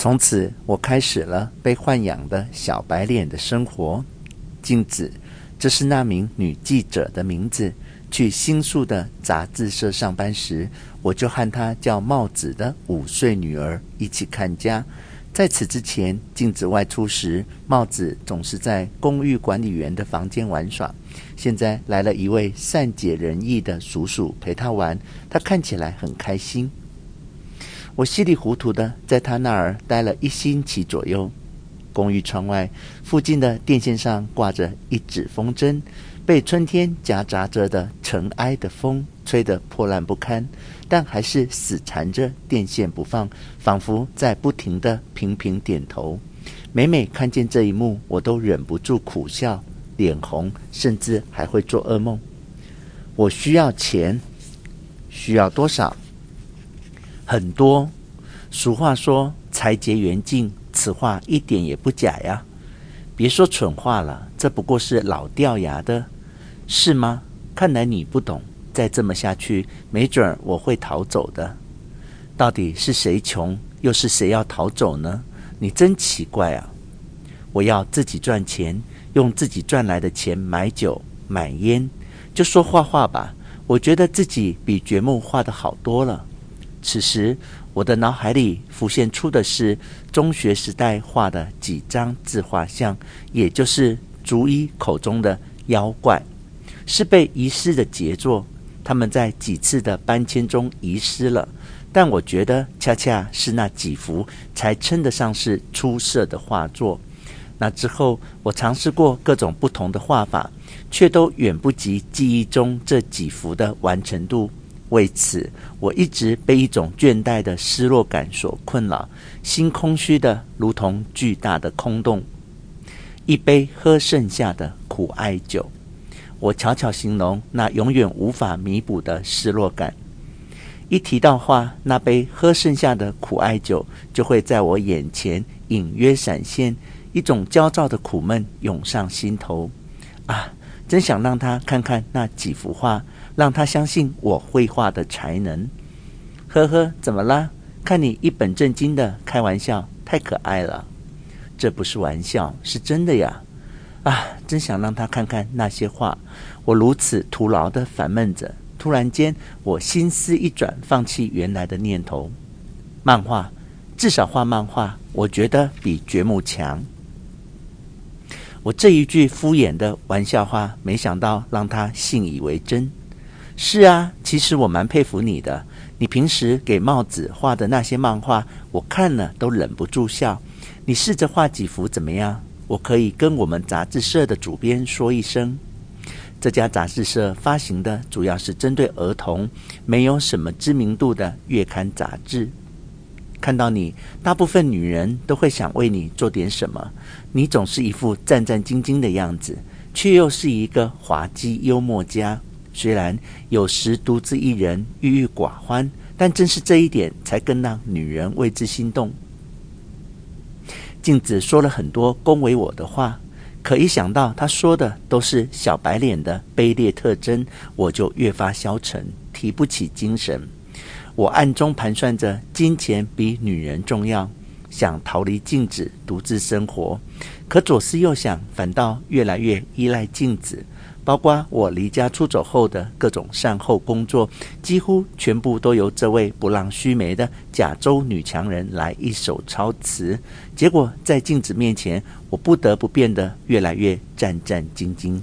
从此，我开始了被豢养的小白脸的生活。镜子，这是那名女记者的名字。去新宿的杂志社上班时，我就和她叫帽子的五岁女儿一起看家。在此之前，镜子外出时，帽子总是在公寓管理员的房间玩耍。现在来了一位善解人意的叔叔陪她玩，她看起来很开心。我稀里糊涂的在他那儿待了一星期左右。公寓窗外附近的电线上挂着一纸风筝，被春天夹杂着的尘埃的风吹得破烂不堪，但还是死缠着电线不放，仿佛在不停的频频点头。每每看见这一幕，我都忍不住苦笑，脸红，甚至还会做噩梦。我需要钱，需要多少？很多，俗话说“财竭缘尽”，此话一点也不假呀。别说蠢话了，这不过是老掉牙的，是吗？看来你不懂。再这么下去，没准我会逃走的。到底是谁穷，又是谁要逃走呢？你真奇怪啊！我要自己赚钱，用自己赚来的钱买酒、买烟，就说画画吧。我觉得自己比掘墓画得好多了。此时，我的脑海里浮现出的是中学时代画的几张自画像，也就是竹一口中的妖怪，是被遗失的杰作。他们在几次的搬迁中遗失了，但我觉得恰恰是那几幅才称得上是出色的画作。那之后，我尝试过各种不同的画法，却都远不及记忆中这几幅的完成度。为此，我一直被一种倦怠的失落感所困扰，心空虚的如同巨大的空洞，一杯喝剩下的苦艾酒。我悄悄形容那永远无法弥补的失落感。一提到画，那杯喝剩下的苦艾酒就会在我眼前隐约闪现，一种焦躁的苦闷涌上心头。啊，真想让他看看那几幅画。让他相信我绘画的才能。呵呵，怎么啦？看你一本正经的开玩笑，太可爱了。这不是玩笑，是真的呀！啊，真想让他看看那些画。我如此徒劳的烦闷着，突然间，我心思一转，放弃原来的念头。漫画，至少画漫画，我觉得比掘墓强。我这一句敷衍的玩笑话，没想到让他信以为真。是啊，其实我蛮佩服你的。你平时给帽子画的那些漫画，我看了都忍不住笑。你试着画几幅怎么样？我可以跟我们杂志社的主编说一声。这家杂志社发行的主要是针对儿童，没有什么知名度的月刊杂志。看到你，大部分女人都会想为你做点什么。你总是一副战战兢兢的样子，却又是一个滑稽幽默家。虽然有时独自一人郁郁寡欢，但正是这一点才更让女人为之心动。镜子说了很多恭维我的话，可一想到他说的都是小白脸的卑劣特征，我就越发消沉，提不起精神。我暗中盘算着，金钱比女人重要，想逃离镜子，独自生活。可左思右想，反倒越来越依赖镜子。包括我离家出走后的各种善后工作，几乎全部都由这位不让须眉的亚洲女强人来一手操持。结果在镜子面前，我不得不变得越来越战战兢兢。